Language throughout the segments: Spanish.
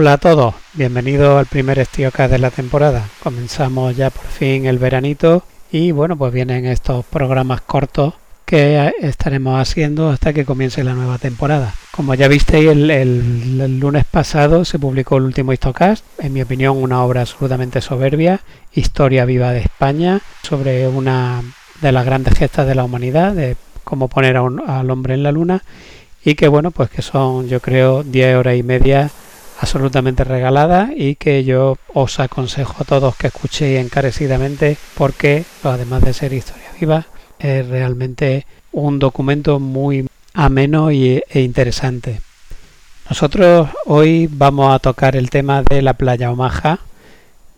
Hola a todos, bienvenidos al primer Estiocast de la temporada. Comenzamos ya por fin el veranito y bueno, pues vienen estos programas cortos que estaremos haciendo hasta que comience la nueva temporada. Como ya visteis, el, lunes pasado se publicó el último Histocast, en mi opinión una obra absolutamente soberbia, historia viva de España, sobre una de las grandes gestas de la humanidad, de cómo poner al hombre en la luna, y que bueno, pues que son yo creo 10 horas y media absolutamente regalada y que yo os aconsejo a todos que escuchéis encarecidamente porque además de ser historia viva es realmente un documento muy ameno e interesante. Nosotros hoy vamos a tocar el tema de la playa Omaha.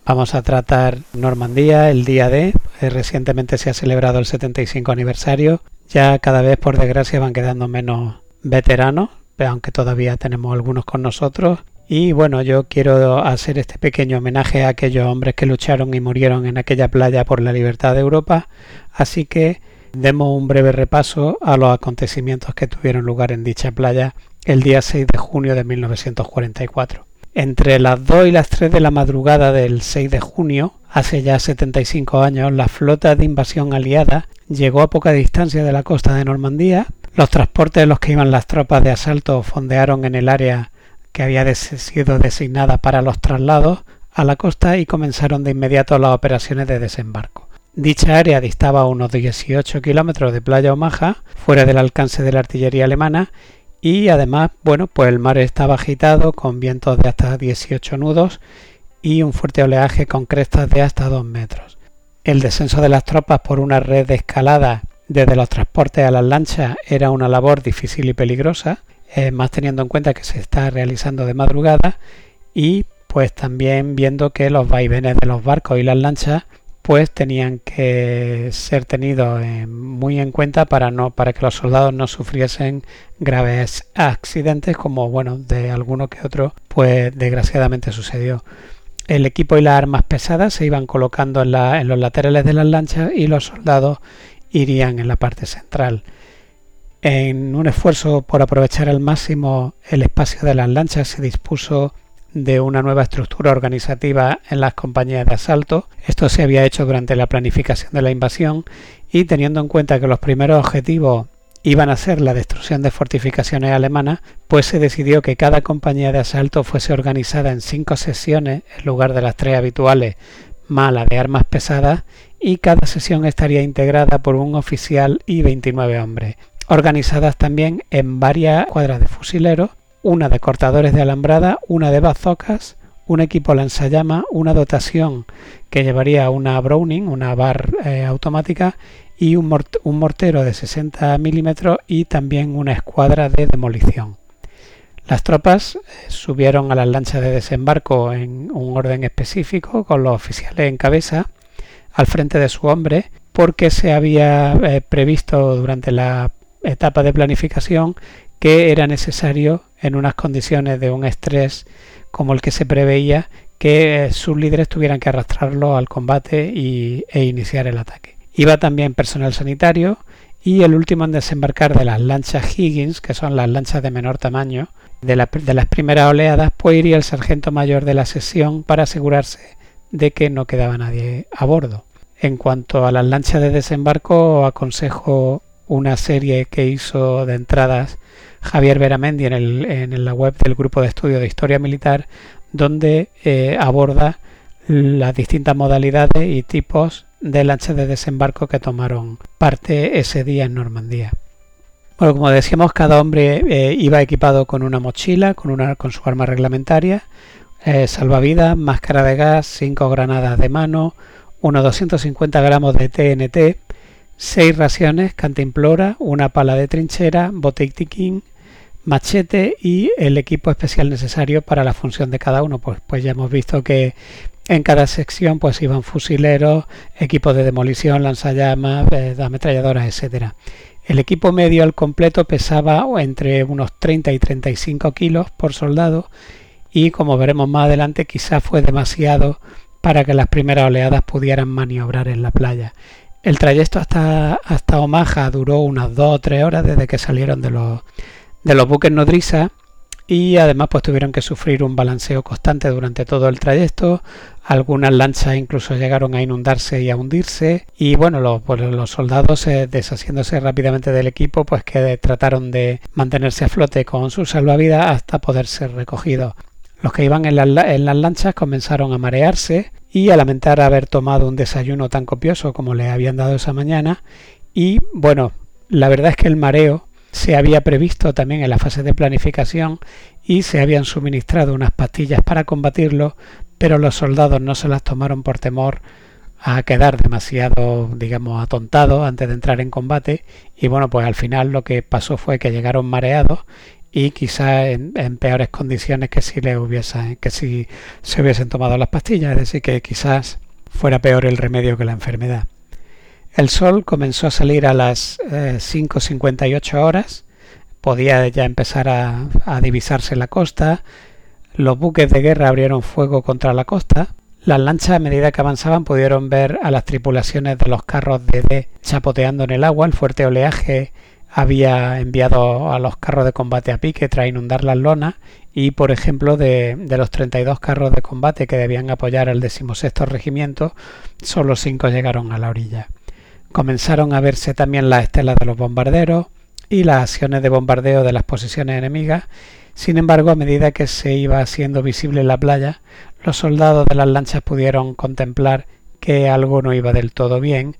Vamos a tratar Normandía, el día de. Recientemente se ha celebrado el 75 aniversario. Ya cada vez, por desgracia, van quedando menos veteranos, aunque todavía tenemos algunos con nosotros. Y bueno, yo quiero hacer este pequeño homenaje a aquellos hombres que lucharon y murieron en aquella playa por la libertad de Europa. Así que demos un breve repaso a los acontecimientos que tuvieron lugar en dicha playa el día 6 de junio de 1944. Entre las 2 y las 3 de la madrugada del 6 de junio, hace ya 75 años, la flota de invasión aliada llegó a poca distancia de la costa de Normandía. Los transportes de los que iban las tropas de asalto fondearon en el área que había sido designada para los traslados a la costa y comenzaron de inmediato las operaciones de desembarco. Dicha área distaba unos 18 kilómetros de Playa Omaha, fuera del alcance de la artillería alemana, y además, bueno, pues el mar estaba agitado con vientos de hasta 18 nudos y un fuerte oleaje con crestas de hasta 2 metros. El descenso de las tropas por una red de escalada desde los transportes a las lanchas era una labor difícil y peligrosa, eh, más teniendo en cuenta que se está realizando de madrugada y pues también viendo que los vaivenes de los barcos y las lanchas pues tenían que ser tenidos eh, muy en cuenta para no para que los soldados no sufriesen graves accidentes como bueno de alguno que otro pues desgraciadamente sucedió. El equipo y las armas pesadas se iban colocando en, en los laterales de las lanchas y los soldados irían en la parte central en un esfuerzo por aprovechar al máximo el espacio de las lanchas se dispuso de una nueva estructura organizativa en las compañías de asalto. Esto se había hecho durante la planificación de la invasión y teniendo en cuenta que los primeros objetivos iban a ser la destrucción de fortificaciones alemanas, pues se decidió que cada compañía de asalto fuese organizada en cinco sesiones en lugar de las tres habituales, más de armas pesadas, y cada sesión estaría integrada por un oficial y 29 hombres organizadas también en varias cuadras de fusileros, una de cortadores de alambrada, una de bazocas, un equipo lanzallama, una dotación que llevaría una Browning, una bar eh, automática y un, mortero de 60 milímetros y también una escuadra de demolición. Las tropas eh, subieron a las lanchas de desembarco en un orden específico con los oficiales en cabeza al frente de su hombre porque se había eh, previsto durante la etapa de planificación que era necesario en unas condiciones de un estrés como el que se preveía que eh, sus líderes tuvieran que arrastrarlo al combate y, e iniciar el ataque. Iba también personal sanitario y el último en desembarcar de las lanchas Higgins, que son las lanchas de menor tamaño, de, de las primeras oleadas, pues iría el sargento mayor de la sesión para asegurarse de que no quedaba nadie a bordo. En cuanto a las lanchas de desembarco, aconsejo una serie que hizo de entradas Javier Veramendi en, el, en la web del grupo de estudio de historia militar, donde eh, aborda las distintas modalidades y tipos de lanchas de desembarco que tomaron parte ese día en Normandía. Bueno, como decíamos, cada hombre eh, iba equipado con una mochila, con, una, con su arma reglamentaria, eh, salvavidas, máscara de gas, cinco granadas de mano, unos 250 gramos de TNT, seis raciones, cantimplora, una pala de trinchera, botiquín, machete y el equipo especial necesario para la función de cada uno. Pues, pues ya hemos visto que en cada sección pues iban fusileros, equipos de demolición, lanzallamas, eh, ametralladoras, etcétera. El equipo medio al completo pesaba entre unos 30 y 35 kilos por soldado y como veremos más adelante quizás fue demasiado para que las primeras oleadas pudieran maniobrar en la playa. El trayecto hasta, hasta Omaha duró unas dos o tres horas desde que salieron de los, de los buques nodriza y además pues tuvieron que sufrir un balanceo constante durante todo el trayecto. Algunas lanchas incluso llegaron a inundarse y a hundirse y bueno, los, pues, los soldados eh, deshaciéndose rápidamente del equipo pues que trataron de mantenerse a flote con su salvavidas hasta poder ser recogidos. Los que iban en, en las lanchas comenzaron a marearse y a lamentar haber tomado un desayuno tan copioso como le habían dado esa mañana. Y bueno, la verdad es que el mareo se había previsto también en la fase de planificación y se habían suministrado unas pastillas para combatirlo, pero los soldados no se las tomaron por temor a quedar demasiado, digamos, atontados antes de entrar en combate. Y bueno, pues al final lo que pasó fue que llegaron mareados y quizás en, peores condiciones que si le hubiesen, que si se hubiesen tomado las pastillas, es decir, que quizás fuera peor el remedio que la enfermedad. El sol comenzó a salir a las 5.58 eh, horas, podía ya empezar a, a divisarse la costa, los buques de guerra abrieron fuego contra la costa, las lanchas a medida que avanzaban pudieron ver a las tripulaciones de los carros de D chapoteando en el agua, el fuerte oleaje había enviado a los carros de combate a pique tras inundar las lonas y, por ejemplo, de, de, los 32 carros de combate que debían apoyar al 16 regimiento, solo 5 llegaron a la orilla. Comenzaron a verse también las estelas de los bombarderos y las acciones de bombardeo de las posiciones enemigas. Sin embargo, a medida que se iba haciendo visible la playa, los soldados de las lanchas pudieron contemplar que algo no iba del todo bien,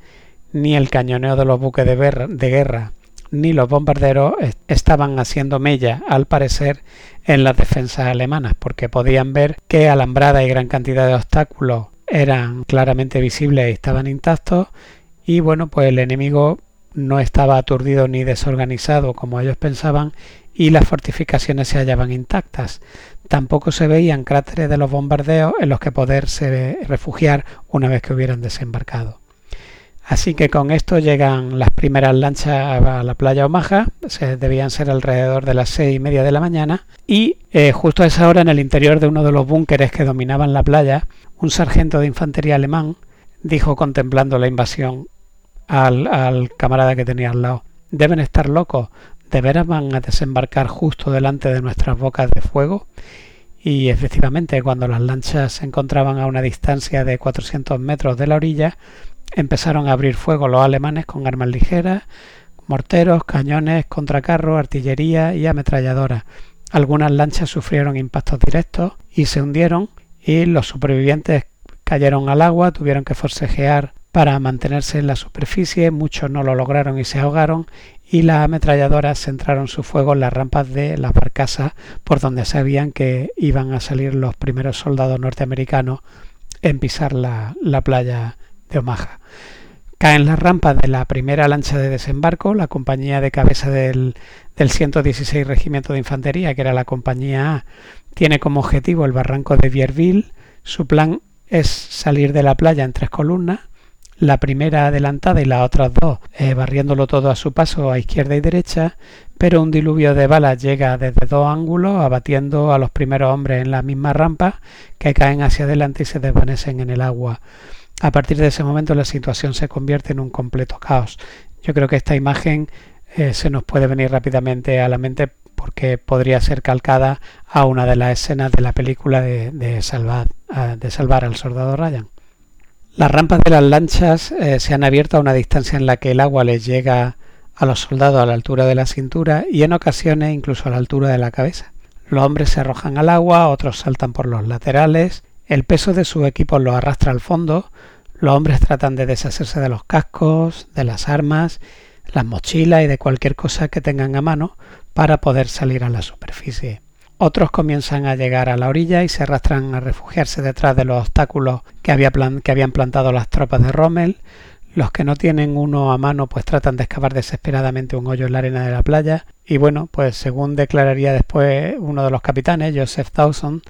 ni el cañoneo de los buques de, de guerra ni los bombarderos estaban haciendo mella, al parecer, en las defensas alemanas, porque podían ver que alambrada y gran cantidad de obstáculos eran claramente visibles y estaban intactos y bueno, pues el enemigo no estaba aturdido ni desorganizado como ellos pensaban y las fortificaciones se hallaban intactas. Tampoco se veían cráteres de los bombardeos en los que poderse refugiar una vez que hubieran desembarcado. Así que con esto llegan las primeras lanchas a la playa Omaha, se debían ser alrededor de las seis y media de la mañana, y eh, justo a esa hora en el interior de uno de los búnkeres que dominaban la playa, un sargento de infantería alemán dijo contemplando la invasión al, al camarada que tenía al lado. Deben estar locos. ¿De veras van a desembarcar justo delante de nuestras bocas de fuego? Y efectivamente, cuando las lanchas se encontraban a una distancia de 400 metros de la orilla, empezaron a abrir fuego los alemanes con armas ligeras, morteros, cañones, contracarros, artillería y ametralladoras. Algunas lanchas sufrieron impactos directos y se hundieron y los supervivientes cayeron al agua, tuvieron que forcejear para mantenerse en la superficie, muchos no lo lograron y se ahogaron y las ametralladoras centraron su fuego en las rampas de las barcazas por donde sabían que iban a salir los primeros soldados norteamericanos en pisar la, la playa de Omaha. Caen las rampas de la primera lancha de desembarco, la compañía de cabeza del, del 116 Regimiento de Infantería, que era la compañía A, tiene como objetivo el barranco de Vierville. Su plan es salir de la playa en tres columnas, la primera adelantada y las otras dos eh, barriéndolo todo a su paso a izquierda y derecha, pero un diluvio de balas llega desde dos ángulos, abatiendo a los primeros hombres en la misma rampa, que caen hacia adelante y se desvanecen en el agua. A partir de ese momento la situación se convierte en un completo caos. Yo creo que esta imagen eh, se nos puede venir rápidamente a la mente porque podría ser calcada a una de las escenas de la película de, salvar, de salvar al soldado Ryan. Las rampas de las lanchas eh, se han abierto a una distancia en la que el agua les llega a los soldados a la altura de la cintura y en ocasiones incluso a la altura de la cabeza. Los hombres se arrojan al agua, otros saltan por los laterales, el peso de su equipo los arrastra al fondo, los hombres tratan de deshacerse de los cascos, de las armas, las mochilas y de cualquier cosa que tengan a mano para poder salir a la superficie. Otros comienzan a llegar a la orilla y se arrastran a refugiarse detrás de los obstáculos que, habían plantado las tropas de Rommel. Los que no tienen uno a mano pues tratan de excavar desesperadamente un hoyo en la arena de la playa y bueno, pues según declararía después uno de los capitanes, Joseph Dawson,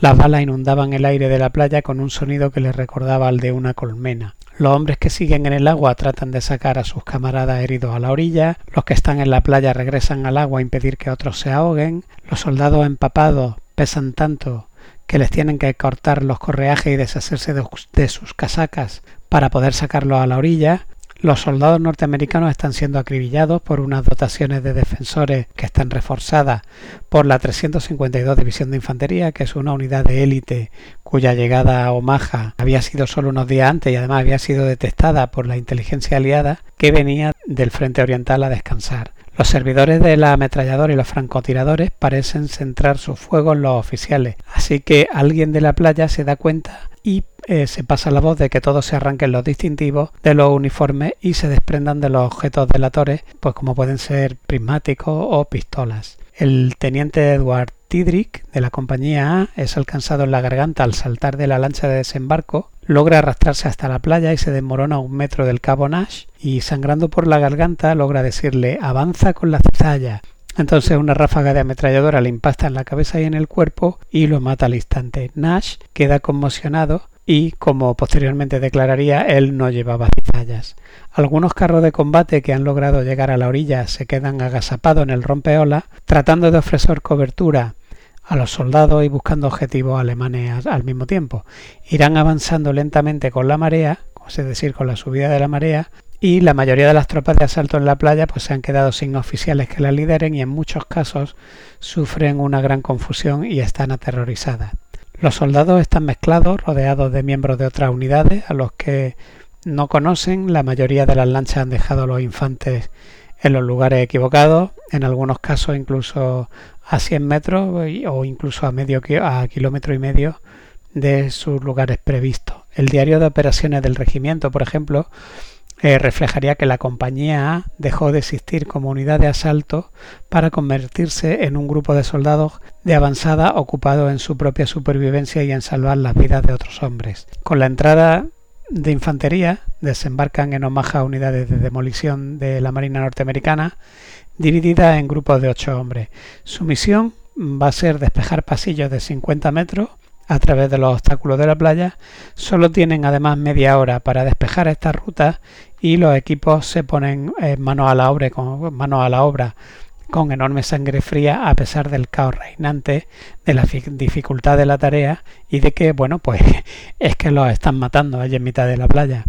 las balas inundaban el aire de la playa con un sonido que les recordaba al de una colmena. Los hombres que siguen en el agua tratan de sacar a sus camaradas heridos a la orilla, los que están en la playa regresan al agua a impedir que otros se ahoguen, los soldados empapados pesan tanto que les tienen que cortar los correajes y deshacerse de, sus casacas para poder sacarlos a la orilla, Los soldados norteamericanos están siendo acribillados por unas dotaciones de defensores que están reforzadas por la 352 División de Infantería, que es una unidad de élite cuya llegada a Omaha había sido solo unos días antes y además había sido detectada por la inteligencia aliada que venía del frente oriental a descansar. Los servidores de la ametralladora y los francotiradores parecen centrar su fuego en los oficiales, así que alguien de la playa se da cuenta y eh, se pasa la voz de que todos se arranquen los distintivos de los uniformes y se desprendan de los objetos delatores, pues como pueden ser prismáticos o pistolas. El teniente Edward Tidrick de la compañía A es alcanzado en la garganta al saltar de la lancha de desembarco, logra arrastrarse hasta la playa y se desmorona a un metro del cabo Nash y sangrando por la garganta logra decirle avanza con la cizalla. Entonces una ráfaga de ametralladora le impacta en la cabeza y en el cuerpo y lo mata al instante. Nash queda conmocionado y, como posteriormente declararía, él no llevaba cizallas. Algunos carros de combate que han logrado llegar a la orilla se quedan agazapados en el rompeola, tratando de ofrecer cobertura a los soldados y buscando objetivos alemanes al mismo tiempo. Irán avanzando lentamente con la marea, es decir, con la subida de la marea, y la mayoría de las tropas de asalto en la playa pues se han quedado sin oficiales que la lideren y en muchos casos sufren una gran confusión y están aterrorizadas. Los soldados están mezclados, rodeados de miembros de otras unidades a los que no conocen. La mayoría de las lanchas han dejado a los infantes en los lugares equivocados, en algunos casos incluso a 100 metros o incluso a medio a kilómetro y medio de sus lugares previstos. El diario de operaciones del regimiento, por ejemplo, eh, reflejaría que la compañía A dejó de existir como unidad de asalto para convertirse en un grupo de soldados de avanzada ocupado en su propia supervivencia y en salvar las vidas de otros hombres. Con la entrada de infantería desembarcan en Omaha unidades de demolición de la Marina norteamericana divididas en grupos de ocho hombres. Su misión va a ser despejar pasillos de 50 metros a través de los obstáculos de la playa. Solo tienen además media hora para despejar esta ruta y los equipos se ponen eh, manos a la obra con manos a la obra con enorme sangre fría a pesar del caos reinante, de la dificultad de la tarea y de que, bueno, pues es que los están matando allí en mitad de la playa.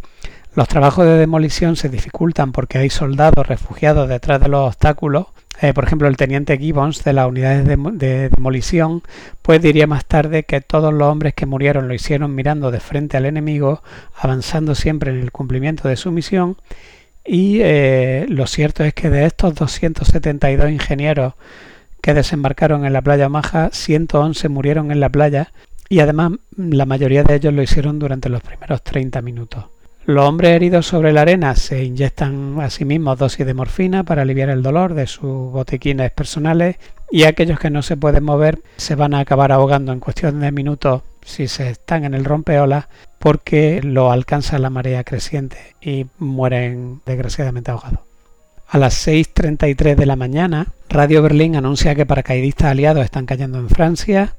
Los trabajos de demolición se dificultan porque hay soldados refugiados detrás de los obstáculos eh, por ejemplo, el teniente Gibbons de las unidades de, demolición, pues diría más tarde que todos los hombres que murieron lo hicieron mirando de frente al enemigo, avanzando siempre en el cumplimiento de su misión. Y eh, lo cierto es que de estos 272 ingenieros que desembarcaron en la playa Maja, 111 murieron en la playa y además la mayoría de ellos lo hicieron durante los primeros 30 minutos. Los hombres heridos sobre la arena se inyectan a sí mismos dosis de morfina para aliviar el dolor de sus botiquines personales y aquellos que no se pueden mover se van a acabar ahogando en cuestión de minutos si se están en el rompeolas porque lo alcanza la marea creciente y mueren desgraciadamente ahogados. A las 6.33 de la mañana, Radio Berlín anuncia que paracaidistas aliados están cayendo en Francia,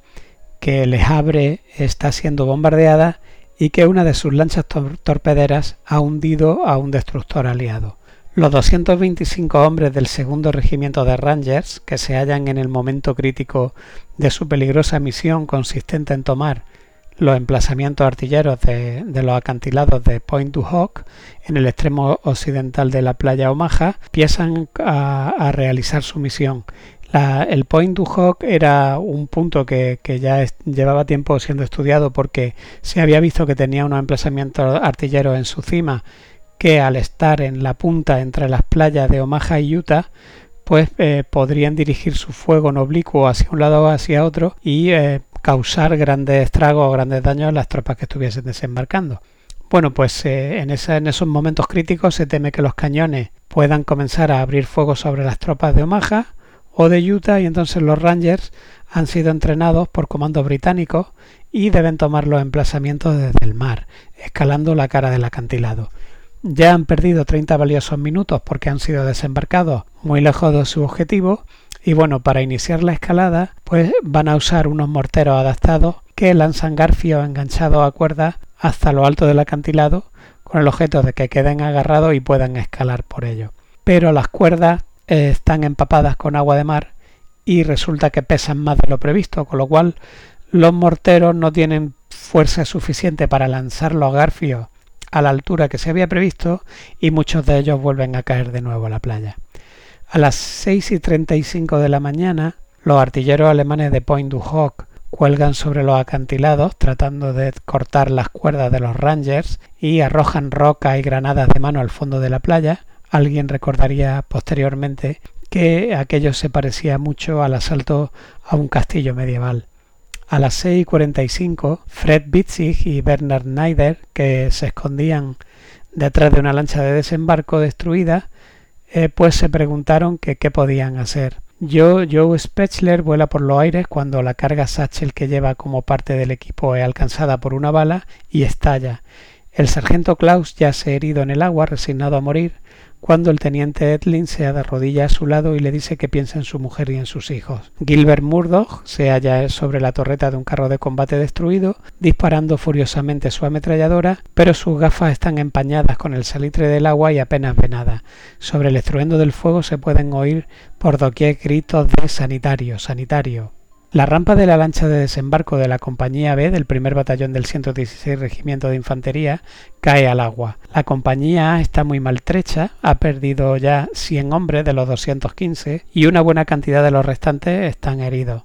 que Les Havre está siendo bombardeada y que una de sus lanchas torpederas ha hundido a un destructor aliado. Los 225 hombres del segundo regimiento de Rangers, que se hallan en el momento crítico de su peligrosa misión consistente en tomar los emplazamientos artilleros de, los acantilados de Point du Hoc en el extremo occidental de la playa Omaha, empiezan a realizar su misión el Point du Hoc era un punto que, ya llevaba tiempo siendo estudiado porque se había visto que tenía unos emplazamientos artilleros en su cima que al estar en la punta entre las playas de Omaha y Utah pues eh, podrían dirigir su fuego en oblicuo hacia un lado o hacia otro y eh, causar grandes estragos o grandes daños a las tropas que estuviesen desembarcando. Bueno, pues eh, en esos momentos críticos se teme que los cañones puedan comenzar a abrir fuego sobre las tropas de Omaha o de Utah y entonces los Rangers han sido entrenados por comandos británicos y deben tomar los emplazamientos desde el mar, escalando la cara del acantilado. Ya han perdido 30 valiosos minutos porque han sido desembarcados muy lejos de su objetivo y bueno, para iniciar la escalada pues van a usar unos morteros adaptados que lanzan garfios enganchados a cuerdas hasta lo alto del acantilado con el objeto de que queden agarrados y puedan escalar por ello. Pero las cuerdas están empapadas con agua de mar y resulta que pesan más de lo previsto, con lo cual los morteros no tienen fuerza suficiente para lanzar los garfios a la altura que se había previsto y muchos de ellos vuelven a caer de nuevo a la playa. A las 6 y 35 de la mañana, los artilleros alemanes de Point du Hoc cuelgan sobre los acantilados tratando de cortar las cuerdas de los Rangers y arrojan roca y granadas de mano al fondo de la playa. Alguien recordaría posteriormente que aquello se parecía mucho al asalto a un castillo medieval. A las 6.45, Fred Bitzig y Bernard Neider, que se escondían detrás de una lancha de desembarco destruida, eh, pues se preguntaron qué podían hacer. Joe, Joe Spechler vuela por los aires cuando la carga Satchel que lleva como parte del equipo es alcanzada por una bala y estalla. El sargento Klaus yace herido en el agua, resignado a morir, cuando el teniente Edlin se de rodillas a su lado y le dice que piensa en su mujer y en sus hijos. Gilbert Murdoch se halla sobre la torreta de un carro de combate destruido, disparando furiosamente su ametralladora, pero sus gafas están empañadas con el salitre del agua y apenas ve nada. Sobre el estruendo del fuego se pueden oír por doquier gritos de sanitario, sanitario. La rampa de la lancha de desembarco de la Compañía B del primer batallón del 116 Regimiento de Infantería cae al agua. La Compañía A está muy maltrecha, ha perdido ya 100 hombres de los 215 y una buena cantidad de los restantes están heridos.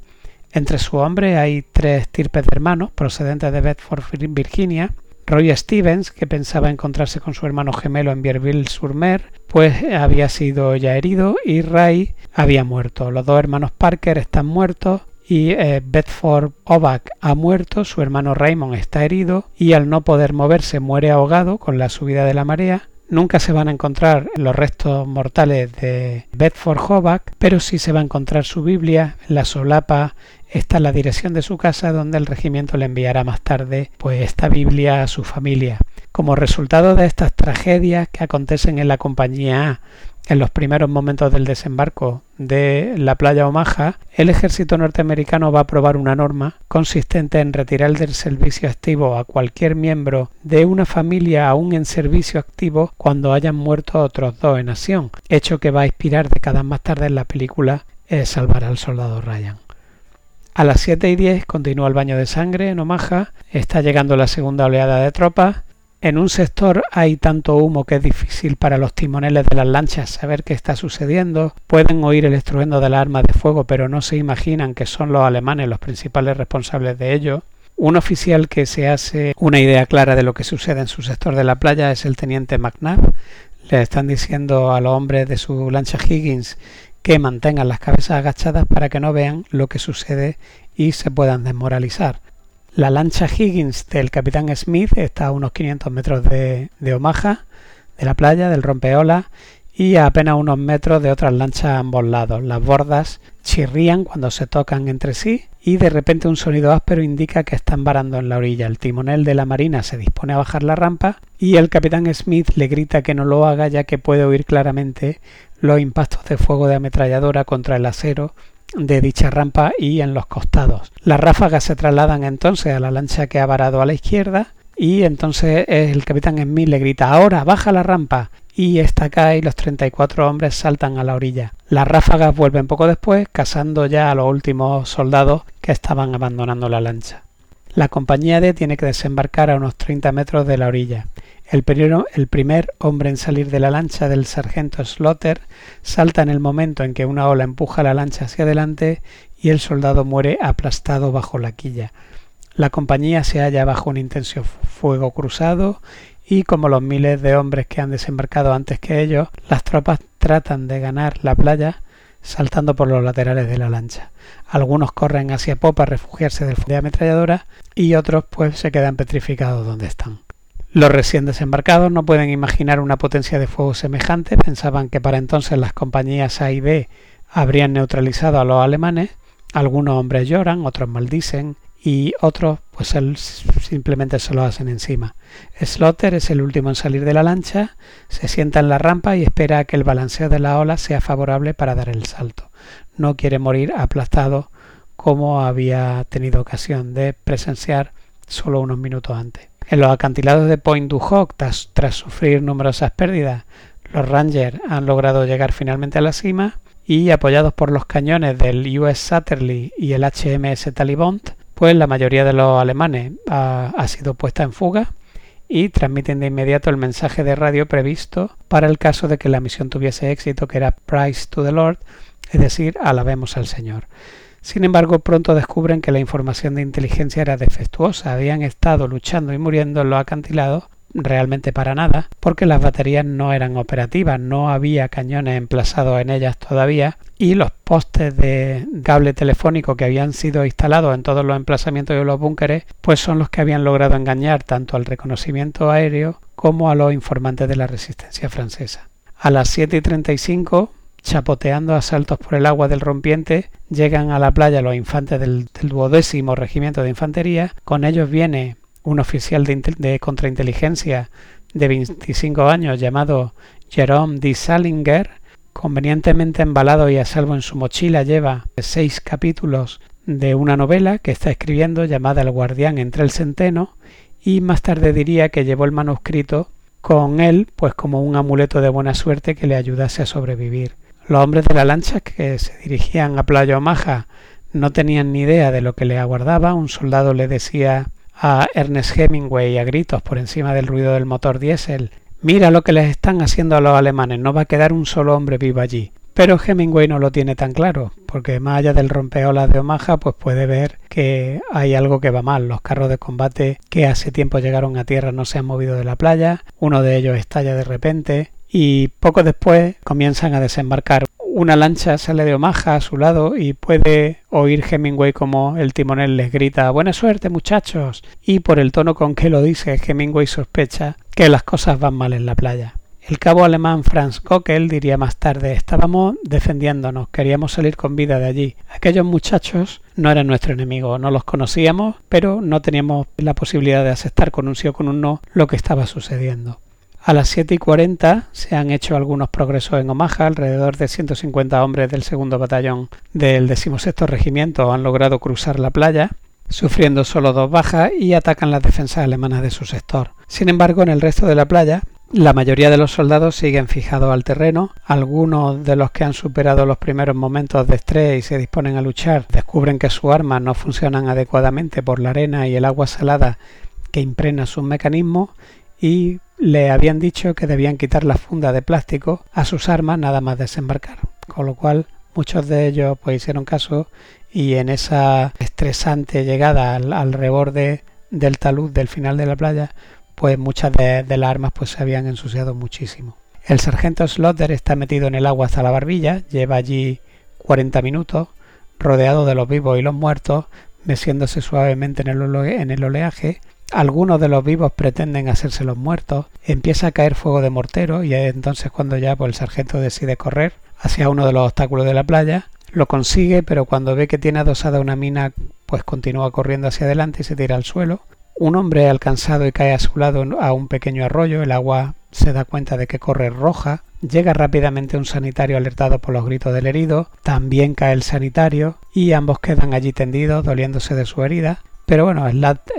Entre sus hombres hay tres estirpes de hermanos procedentes de Bedford, Virginia, Roy Stevens, que pensaba encontrarse con su hermano gemelo en Bierville-sur-Mer, pues había sido ya herido y Ray había muerto. Los dos hermanos Parker están muertos y eh, Bedford Ovac ha muerto, su hermano Raymond está herido y al no poder moverse muere ahogado con la subida de la marea. Nunca se van a encontrar los restos mortales de Bedford Hovac, pero sí se va a encontrar su Biblia, la solapa está la dirección de su casa donde el regimiento le enviará más tarde pues esta Biblia a su familia. Como resultado de estas tragedias que acontecen en la compañía A, en los primeros momentos del desembarco de la playa Omaha, el ejército norteamericano va a aprobar una norma consistente en retirar del servicio activo a cualquier miembro de una familia aún en servicio activo cuando hayan muerto otros dos en acción, hecho que va a inspirar décadas más tarde en la película eh, Salvar al soldado Ryan. A las 7 y 10 continúa el baño de sangre en Omaha, está llegando la segunda oleada de tropas, en un sector hay tanto humo que es difícil para los timoneles de las lanchas saber qué está sucediendo. Pueden oír el estruendo de las armas de fuego, pero no se imaginan que son los alemanes los principales responsables de ello. Un oficial que se hace una idea clara de lo que sucede en su sector de la playa es el teniente McNabb. Le están diciendo a los hombres de su lancha Higgins que mantengan las cabezas agachadas para que no vean lo que sucede y se puedan desmoralizar. La lancha Higgins del capitán Smith está a unos 500 metros de, Omaha, de la playa, del rompeola, y a apenas unos metros de otras lanchas a ambos lados. Las bordas chirrían cuando se tocan entre sí y de repente un sonido áspero indica que están varando en la orilla. El timonel de la marina se dispone a bajar la rampa y el capitán Smith le grita que no lo haga ya que puede oír claramente los impactos de fuego de ametralladora contra el acero de dicha rampa y en los costados. Las ráfagas se trasladan entonces a la lancha que ha varado a la izquierda y entonces el capitán Smith le grita ahora baja la rampa y esta cae y los 34 hombres saltan a la orilla. Las ráfagas vuelven poco después, cazando ya a los últimos soldados que estaban abandonando la lancha. La compañía D tiene que desembarcar a unos 30 metros de la orilla. El, primer hombre en salir de la lancha del sargento Slaughter salta en el momento en que una ola empuja la lancha hacia adelante y el soldado muere aplastado bajo la quilla. La compañía se halla bajo un intenso fuego cruzado y como los miles de hombres que han desembarcado antes que ellos, las tropas tratan de ganar la playa saltando por los laterales de la lancha. Algunos corren hacia popa a refugiarse del de ametralladora y otros pues se quedan petrificados donde están. Los recién desembarcados no pueden imaginar una potencia de fuego semejante, pensaban que para entonces las compañías A y B habrían neutralizado a los alemanes, algunos hombres lloran, otros maldicen y otros pues simplemente se lo hacen encima. Slaughter es el último en salir de la lancha, se sienta en la rampa y espera a que el balanceo de la ola sea favorable para dar el salto. No quiere morir aplastado como había tenido ocasión de presenciar solo unos minutos antes. En los acantilados de Point du Hoc, tras, sufrir numerosas pérdidas, los Rangers han logrado llegar finalmente a la cima y apoyados por los cañones del US Satterley y el HMS Talibont, pues la mayoría de los alemanes ha, sido puesta en fuga y transmiten de inmediato el mensaje de radio previsto para el caso de que la misión tuviese éxito, que era Price to the Lord, es decir, alabemos al Señor. Sin embargo, pronto descubren que la información de inteligencia era defectuosa. Habían estado luchando y muriendo en los acantilados realmente para nada, porque las baterías no eran operativas, no había cañones emplazados en ellas todavía y los postes de cable telefónico que habían sido instalados en todos los emplazamientos de los búnkeres, pues son los que habían logrado engañar tanto al reconocimiento aéreo como a los informantes de la resistencia francesa. A las 7 y 35 chapoteando a saltos por el agua del rompiente, llegan a la playa los infantes del, duodécimo regimiento de infantería. Con ellos viene un oficial de, contrainteligencia de 25 años llamado Jerome D. Salinger, convenientemente embalado y a salvo en su mochila, lleva seis capítulos de una novela que está escribiendo llamada El guardián entre el centeno y más tarde diría que llevó el manuscrito con él pues como un amuleto de buena suerte que le ayudase a sobrevivir. Los hombres de la lancha que se dirigían a Playa Omaha no tenían ni idea de lo que le aguardaba. Un soldado le decía a Ernest Hemingway a gritos por encima del ruido del motor diésel. Mira lo que les están haciendo a los alemanes, no va a quedar un solo hombre vivo allí. Pero Hemingway no lo tiene tan claro, porque más allá del rompeolas de Omaha, pues puede ver que hay algo que va mal. Los carros de combate que hace tiempo llegaron a tierra no se han movido de la playa, uno de ellos estalla de repente y poco después comienzan a desembarcar una lancha sale de Omaha a su lado y puede oír Hemingway como el timonel les grita Buena suerte muchachos y por el tono con que lo dice Hemingway sospecha que las cosas van mal en la playa. El cabo alemán Franz Gockel diría más tarde estábamos defendiéndonos, queríamos salir con vida de allí. Aquellos muchachos no eran nuestro enemigo, no los conocíamos, pero no teníamos la posibilidad de aceptar con un sí o con un no lo que estaba sucediendo. A las 7 y 40 se han hecho algunos progresos en Omaha. Alrededor de 150 hombres del segundo batallón del 16 Regimiento han logrado cruzar la playa, sufriendo solo dos bajas y atacan las defensas alemanas de su sector. Sin embargo, en el resto de la playa, la mayoría de los soldados siguen fijados al terreno. Algunos de los que han superado los primeros momentos de estrés y se disponen a luchar descubren que sus armas no funcionan adecuadamente por la arena y el agua salada que impregna sus mecanismos y le habían dicho que debían quitar la funda de plástico a sus armas nada más desembarcar. Con lo cual muchos de ellos pues hicieron caso y en esa estresante llegada al, reborde del talud del final de la playa pues muchas de, las armas pues se habían ensuciado muchísimo. El sargento Slaughter está metido en el agua hasta la barbilla, lleva allí 40 minutos, rodeado de los vivos y los muertos, meciéndose suavemente en el, en el oleaje algunos de los vivos pretenden hacerse los muertos, empieza a caer fuego de mortero y es entonces cuando ya pues, el sargento decide correr hacia uno de los obstáculos de la playa, lo consigue, pero cuando ve que tiene adosada una mina, pues continúa corriendo hacia adelante y se tira al suelo. Un hombre alcanzado y cae a su lado a un pequeño arroyo, el agua se da cuenta de que corre roja, llega rápidamente un sanitario alertado por los gritos del herido, también cae el sanitario y ambos quedan allí tendidos doliéndose de su herida, pero bueno,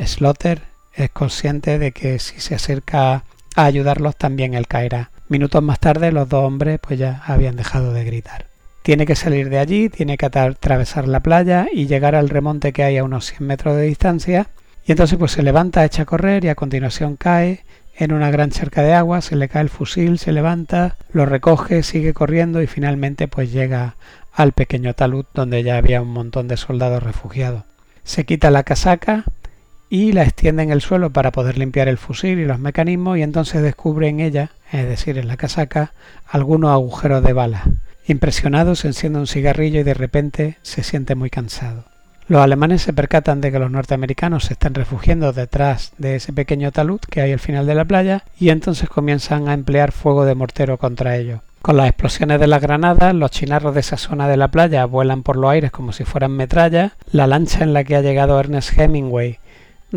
Slaughter es consciente de que si se acerca a ayudarlos también él caerá. Minutos más tarde los dos hombres pues ya habían dejado de gritar. Tiene que salir de allí, tiene que atravesar la playa y llegar al remonte que hay a unos 100 metros de distancia. Y entonces pues se levanta, echa a correr y a continuación cae en una gran cerca de agua, se le cae el fusil, se levanta, lo recoge, sigue corriendo y finalmente pues llega al pequeño talud donde ya había un montón de soldados refugiados. Se quita la casaca, y la extiende en el suelo para poder limpiar el fusil y los mecanismos y entonces descubre en ella, es decir, en la casaca, algunos agujeros de bala. Impresionado se enciende un cigarrillo y de repente se siente muy cansado. Los alemanes se percatan de que los norteamericanos se están refugiando detrás de ese pequeño talud que hay al final de la playa y entonces comienzan a emplear fuego de mortero contra ellos. Con las explosiones de las granadas, los chinarros de esa zona de la playa vuelan por los aires como si fueran metralla. La lancha en la que ha llegado Ernest Hemingway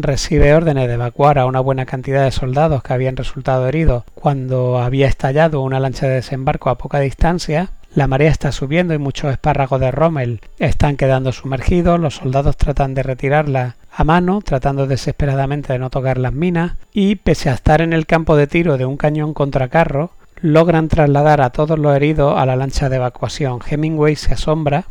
recibe órdenes de evacuar a una buena cantidad de soldados que habían resultado heridos cuando había estallado una lancha de desembarco a poca distancia. La marea está subiendo y muchos espárragos de Rommel están quedando sumergidos. Los soldados tratan de retirarla a mano, tratando desesperadamente de no tocar las minas, y pese a estar en el campo de tiro de un cañón contra carro, logran trasladar a todos los heridos a la lancha de evacuación. Hemingway se asombra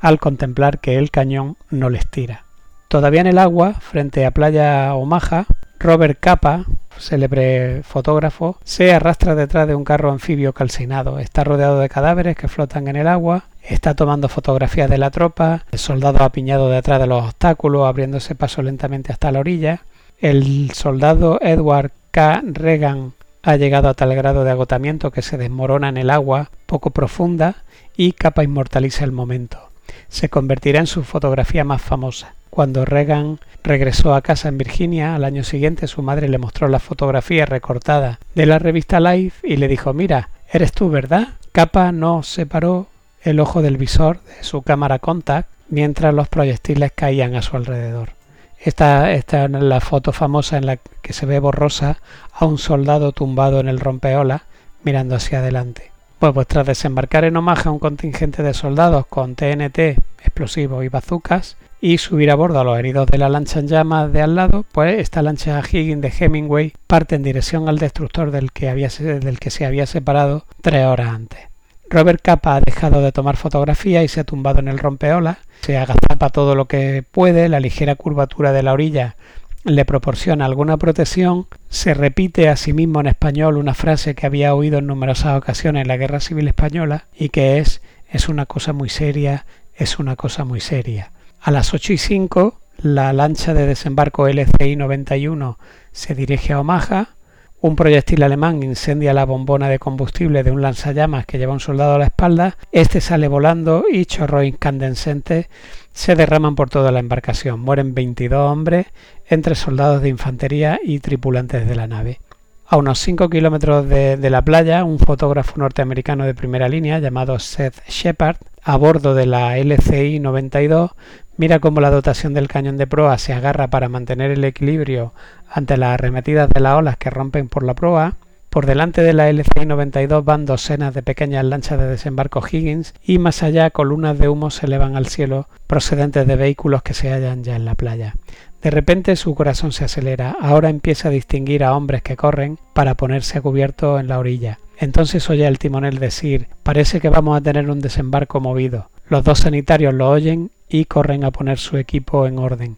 al contemplar que el cañón no les tira. Todavía en el agua, frente a Playa Omaha, Robert Capa, célebre fotógrafo, se arrastra detrás de un carro anfibio calcinado. Está rodeado de cadáveres que flotan en el agua. Está tomando fotografías de la tropa. El soldado apiñado detrás de los obstáculos, abriéndose paso lentamente hasta la orilla. El soldado Edward K. Reagan ha llegado a tal grado de agotamiento que se desmorona en el agua poco profunda y Capa inmortaliza el momento. Se convertirá en su fotografía más famosa. Cuando Reagan regresó a casa en Virginia, al año siguiente su madre le mostró la fotografía recortada de la revista Life y le dijo, mira, eres tú, ¿verdad? Capa no separó el ojo del visor de su cámara contact mientras los proyectiles caían a su alrededor. Esta, esta es la foto famosa en la que se ve borrosa a un soldado tumbado en el rompeola mirando hacia adelante. Pues, pues tras desembarcar en Omaha un contingente de soldados con TNT, explosivos y bazucas, y subir a bordo a los heridos de la lancha en llamas de al lado, pues esta lancha Higgins de Hemingway parte en dirección al destructor del que, había, del que se había separado tres horas antes. Robert Capa ha dejado de tomar fotografías y se ha tumbado en el rompeolas, se agazapa todo lo que puede, la ligera curvatura de la orilla le proporciona alguna protección, se repite a sí mismo en español una frase que había oído en numerosas ocasiones en la Guerra Civil Española y que es es una cosa muy seria, es una cosa muy seria. A las 8 y 5, la lancha de desembarco LCI 91 se dirige a Omaha. Un proyectil alemán incendia la bombona de combustible de un lanzallamas que lleva un soldado a la espalda. Este sale volando y chorros incandescentes se derraman por toda la embarcación. Mueren 22 hombres entre soldados de infantería y tripulantes de la nave. A unos 5 kilómetros de, de, la playa, un fotógrafo norteamericano de primera línea llamado Seth Shepard, a bordo de la LCI 92, Mira cómo la dotación del cañón de proa se agarra para mantener el equilibrio ante las arremetidas de las olas que rompen por la proa. Por delante de la LCI 92 van docenas de pequeñas lanchas de desembarco Higgins y más allá columnas de humo se elevan al cielo procedentes de vehículos que se hallan ya en la playa. De repente su corazón se acelera. Ahora empieza a distinguir a hombres que corren para ponerse a cubierto en la orilla. Entonces oye al timonel decir parece que vamos a tener un desembarco movido. Los dos sanitarios lo oyen y corren a poner su equipo en orden.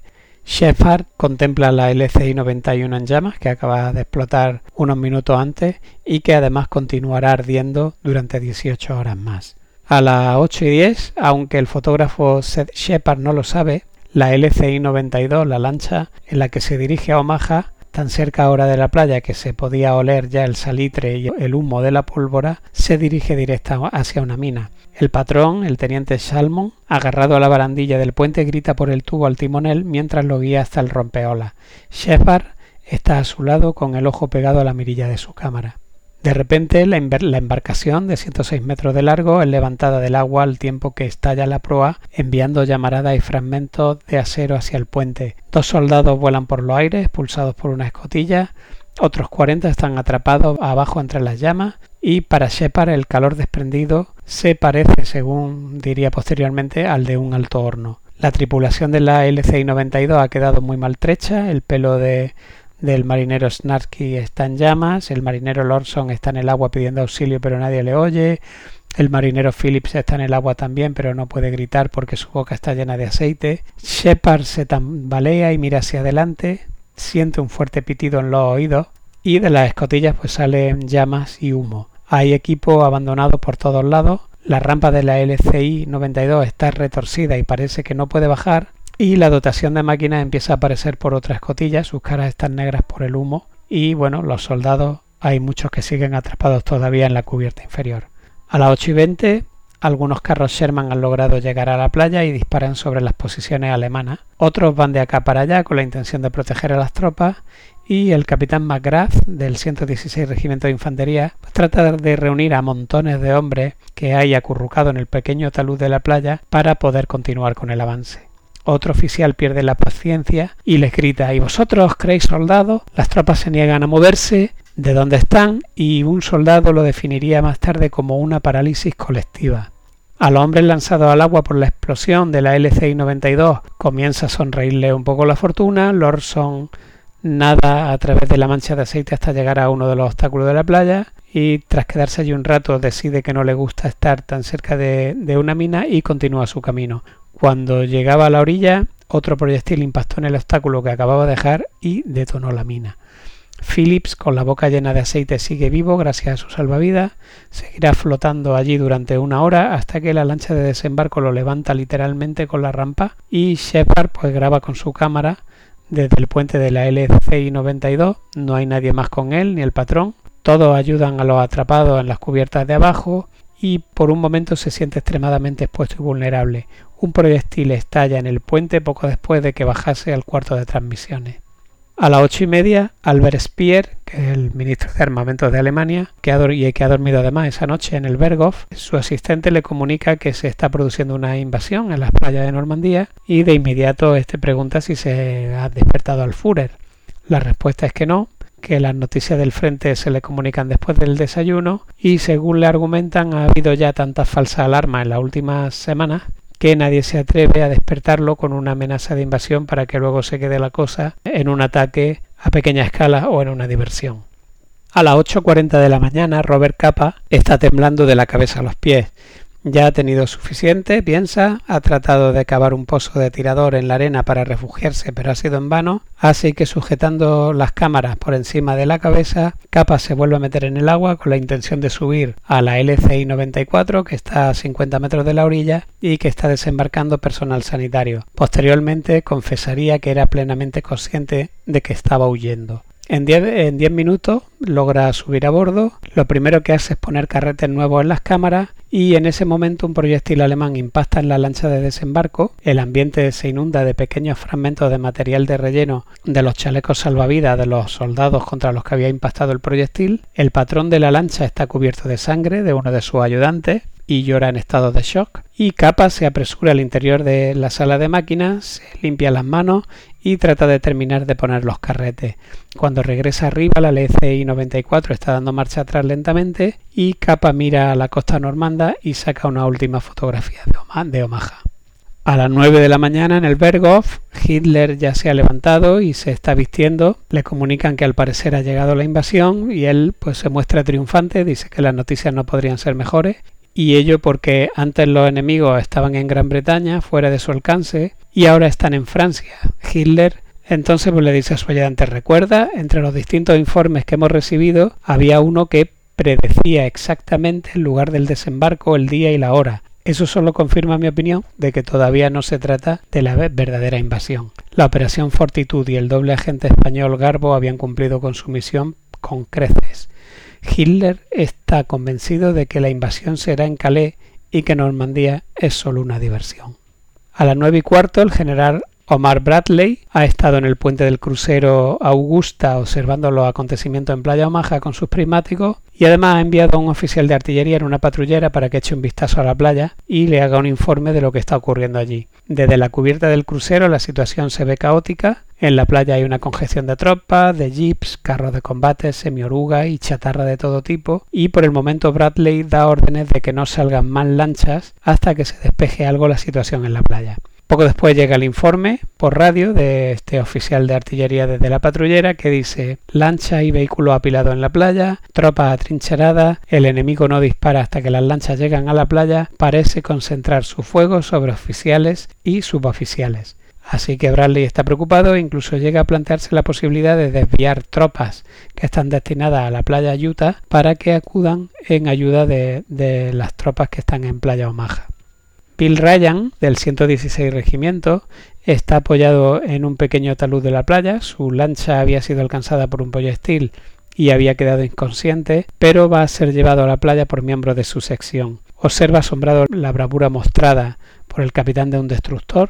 Shepard contempla la LCI 91 en llamas que acaba de explotar unos minutos antes y que además continuará ardiendo durante 18 horas más. A las 8 y 10, aunque el fotógrafo Seth Shepard no lo sabe, la LCI 92, la lancha en la que se dirige a Omaha, tan cerca ahora de la playa que se podía oler ya el salitre y el humo de la pólvora, se dirige directa hacia una mina. El patrón, el teniente Salmon, agarrado a la barandilla del puente, grita por el tubo al timonel mientras lo guía hasta el rompeola. Shepard está a su lado con el ojo pegado a la mirilla de su cámara. De repente, la, embarcación de 106 metros de largo es levantada del agua al tiempo que estalla la proa, enviando llamaradas y fragmentos de acero hacia el puente. Dos soldados vuelan por los aires, expulsados por una escotilla. Otros 40 están atrapados abajo entre las llamas y para Shepard el calor desprendido se parece, según diría posteriormente, al de un alto horno. La tripulación de la LCI 92 ha quedado muy maltrecha, el pelo de, del marinero Snarsky está en llamas, el marinero Lorson está en el agua pidiendo auxilio pero nadie le oye, el marinero Phillips está en el agua también pero no puede gritar porque su boca está llena de aceite, Shepard se tambalea y mira hacia adelante, siente un fuerte pitido en los oídos y de las escotillas pues salen llamas y humo. Hay equipo abandonado por todos lados. La rampa de la LCI 92 está retorcida y parece que no puede bajar. Y la dotación de máquinas empieza a aparecer por otras escotillas. Sus caras están negras por el humo. Y bueno, los soldados hay muchos que siguen atrapados todavía en la cubierta inferior. A las 8 y 20 algunos carros Sherman han logrado llegar a la playa y disparan sobre las posiciones alemanas. Otros van de acá para allá con la intención de proteger a las tropas y el capitán McGrath del 116 Regimiento de Infantería trata de reunir a montones de hombres que hay acurrucado en el pequeño talud de la playa para poder continuar con el avance. Otro oficial pierde la paciencia y les grita ¿Y vosotros creéis soldados? Las tropas se niegan a moverse de donde están y un soldado lo definiría más tarde como una parálisis colectiva. A los hombres lanzados al agua por la explosión de la LCI 92 comienza a sonreírle un poco la fortuna. Lorson nada a través de la mancha de aceite hasta llegar a uno de los obstáculos de la playa y tras quedarse allí un rato decide que no le gusta estar tan cerca de, de una mina y continúa su camino. Cuando llegaba a la orilla otro proyectil impactó en el obstáculo que acababa de dejar y detonó la mina. Phillips, con la boca llena de aceite, sigue vivo gracias a su salvavidas. Seguirá flotando allí durante una hora hasta que la lancha de desembarco lo levanta literalmente con la rampa y Shepard pues graba con su cámara desde el puente de la LCI 92. No hay nadie más con él ni el patrón. Todos ayudan a los atrapados en las cubiertas de abajo y por un momento se siente extremadamente expuesto y vulnerable. Un proyectil estalla en el puente poco después de que bajase al cuarto de transmisiones. A las ocho y media, Albert Speer, que es el ministro de Armamentos de Alemania, que ha, y que ha dormido además esa noche en el Berghof, su asistente le comunica que se está produciendo una invasión en las playas de Normandía y de inmediato este pregunta si se ha despertado al Führer. La respuesta es que no, que las noticias del frente se le comunican después del desayuno y según le argumentan ha habido ya tantas falsas alarmas en las últimas semanas que nadie se atreve a despertarlo con una amenaza de invasión para que luego se quede la cosa en un ataque a pequeña escala o en una diversión. A las 8.40 de la mañana, Robert Capa está temblando de la cabeza a los pies. Ya ha tenido suficiente, piensa, ha tratado de cavar un pozo de tirador en la arena para refugiarse, pero ha sido en vano, así que sujetando las cámaras por encima de la cabeza, Capa se vuelve a meter en el agua con la intención de subir a la LCI 94, que está a 50 metros de la orilla y que está desembarcando personal sanitario. Posteriormente confesaría que era plenamente consciente de que estaba huyendo. En 10 minutos logra subir a bordo. Lo primero que hace es poner carretes nuevos en las cámaras y en ese momento un proyectil alemán impacta en la lancha de desembarco. El ambiente se inunda de pequeños fragmentos de material de relleno de los chalecos salvavidas de los soldados contra los que había impactado el proyectil. El patrón de la lancha está cubierto de sangre de uno de sus ayudantes y llora en estado de shock. Y Capa se apresura al interior de la sala de máquinas, limpia las manos y trata de terminar de poner los carretes. Cuando regresa arriba, la LCI 94 está dando marcha atrás lentamente y Capa mira a la costa normanda y saca una última fotografía de Omaha. A las 9 de la mañana en el Berghof, Hitler ya se ha levantado y se está vistiendo. Le comunican que al parecer ha llegado la invasión y él pues se muestra triunfante, dice que las noticias no podrían ser mejores y ello porque antes los enemigos estaban en Gran Bretaña, fuera de su alcance, y ahora están en Francia. Hitler entonces pues, le dice a su ayudante, recuerda, entre los distintos informes que hemos recibido, había uno que predecía exactamente el lugar del desembarco, el día y la hora. Eso solo confirma mi opinión de que todavía no se trata de la verdadera invasión. La operación Fortitud y el doble agente español Garbo habían cumplido con su misión con creces. Hitler está convencido de que la invasión será en Calais y que Normandía es solo una diversión. A las nueve y cuarto, el general Omar Bradley ha estado en el puente del crucero Augusta observando los acontecimientos en Playa Omaha con sus prismáticos y además ha enviado a un oficial de artillería en una patrullera para que eche un vistazo a la playa y le haga un informe de lo que está ocurriendo allí. Desde la cubierta del crucero la situación se ve caótica. En la playa hay una congestión de tropas, de jeeps, carros de combate, semioruga y chatarra de todo tipo y por el momento Bradley da órdenes de que no salgan más lanchas hasta que se despeje algo la situación en la playa. Poco después llega el informe por radio de este oficial de artillería desde la patrullera que dice lancha y vehículo apilado en la playa, tropas atrincheradas, el enemigo no dispara hasta que las lanchas llegan a la playa, parece concentrar su fuego sobre oficiales y suboficiales. Así que Bradley está preocupado e incluso llega a plantearse la posibilidad de desviar tropas que están destinadas a la playa Utah para que acudan en ayuda de, de las tropas que están en playa Omaha. Bill Ryan, del 116 Regimiento, está apoyado en un pequeño talud de la playa. Su lancha había sido alcanzada por un proyectil y había quedado inconsciente, pero va a ser llevado a la playa por miembros de su sección. Observa asombrado la bravura mostrada por el capitán de un destructor,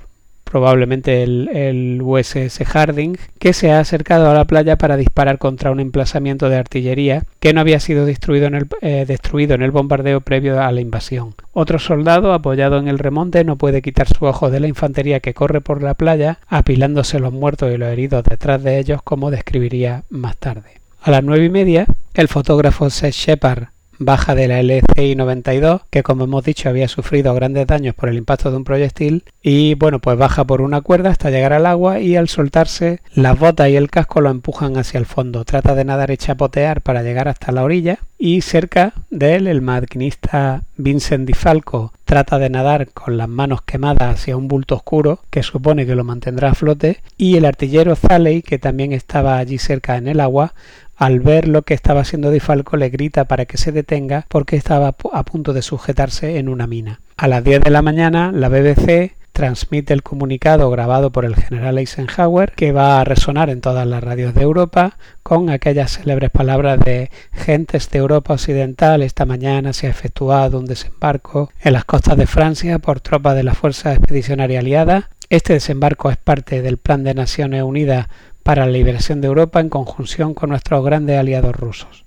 probablemente el, USS Harding, que se ha acercado a la playa para disparar contra un emplazamiento de artillería que no había sido destruido en el, eh, destruido en el bombardeo previo a la invasión. Otro soldado, apoyado en el remonte, no puede quitar su ojo de la infantería que corre por la playa, apilándose los muertos y los heridos detrás de ellos, como describiría más tarde. A las nueve y media, el fotógrafo Seth Shepard baja de la LCI 92, que como hemos dicho había sufrido grandes daños por el impacto de un proyectil, y bueno, pues baja por una cuerda hasta llegar al agua y al soltarse las botas y el casco lo empujan hacia el fondo. Trata de nadar y chapotear para llegar hasta la orilla y cerca de él el maquinista Vincent Di Falco trata de nadar con las manos quemadas hacia un bulto oscuro que supone que lo mantendrá a flote y el artillero Zaley que también estaba allí cerca en el agua al ver lo que estaba haciendo Di Falco le grita para que se detenga porque estaba a punto de sujetarse en una mina. A las 10 de la mañana la BBC transmite el comunicado grabado por el general Eisenhower que va a resonar en todas las radios de Europa con aquellas célebres palabras de gentes de Europa Occidental esta mañana se ha efectuado un desembarco en las costas de Francia por tropas de la Fuerza Expedicionaria Aliada. Este desembarco es parte del Plan de Naciones Unidas para la liberación de Europa en conjunción con nuestros grandes aliados rusos.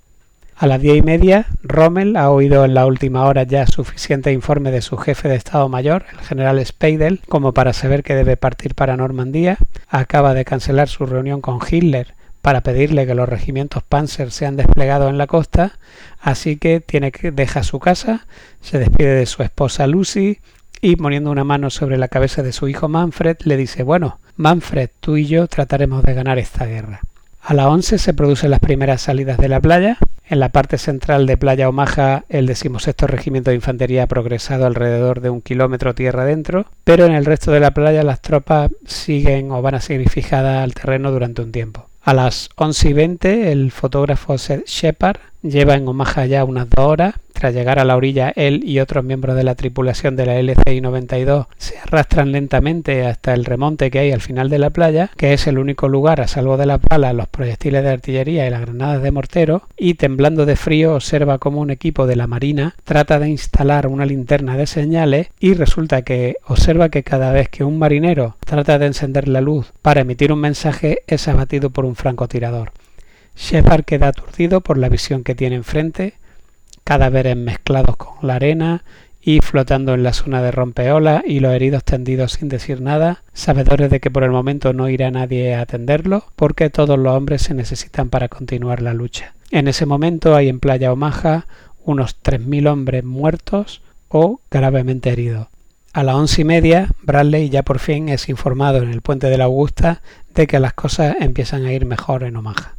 A las diez y media, Rommel ha oído en la última hora ya suficiente informe de su jefe de Estado Mayor, el general Speidel, como para saber que debe partir para Normandía. Acaba de cancelar su reunión con Hitler para pedirle que los regimientos Panzer sean desplegados en la costa, así que tiene que dejar su casa, se despide de su esposa Lucy y poniendo una mano sobre la cabeza de su hijo Manfred le dice, bueno, Manfred, tú y yo trataremos de ganar esta guerra. A las 11 se producen las primeras salidas de la playa. En la parte central de Playa Omaha, el decimosexto regimiento de infantería ha progresado alrededor de un kilómetro tierra adentro, pero en el resto de la playa las tropas siguen o van a seguir fijadas al terreno durante un tiempo. A las 11 y 20, el fotógrafo Shepard lleva en Omaha ya unas dos horas llegar a la orilla, él y otros miembros de la tripulación de la LCI-92 se arrastran lentamente hasta el remonte que hay al final de la playa, que es el único lugar a salvo de las balas, los proyectiles de artillería y las granadas de mortero, y temblando de frío observa cómo un equipo de la Marina trata de instalar una linterna de señales y resulta que observa que cada vez que un marinero trata de encender la luz para emitir un mensaje es abatido por un francotirador. Shepard queda aturdido por la visión que tiene enfrente, cadáveres mezclados con la arena y flotando en la zona de rompeolas y los heridos tendidos sin decir nada, sabedores de que por el momento no irá nadie a atenderlo, porque todos los hombres se necesitan para continuar la lucha. En ese momento hay en Playa Omaha unos 3.000 hombres muertos o gravemente heridos. A las once y media, Bradley ya por fin es informado en el puente de la Augusta de que las cosas empiezan a ir mejor en Omaha.